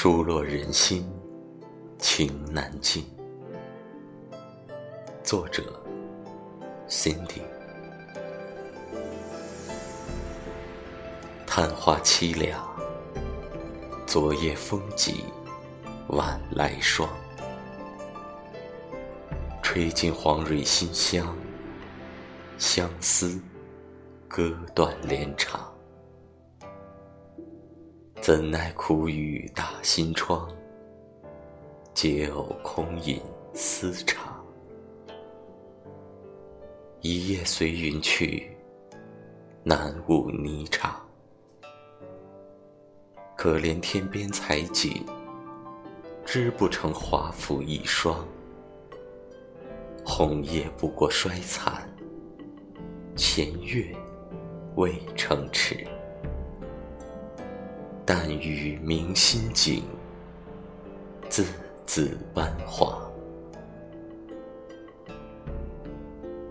疏落人心，情难尽。作者：Cindy。叹花凄凉，昨夜风急，晚来霜。吹尽黄蕊馨香，相思割断连肠。怎奈苦雨打心窗，解偶空饮思长。一夜随云去，难悟霓裳。可怜天边才景，织不成华服一双。红叶不过衰残，前月未成池。但与明心景，字字斑黄。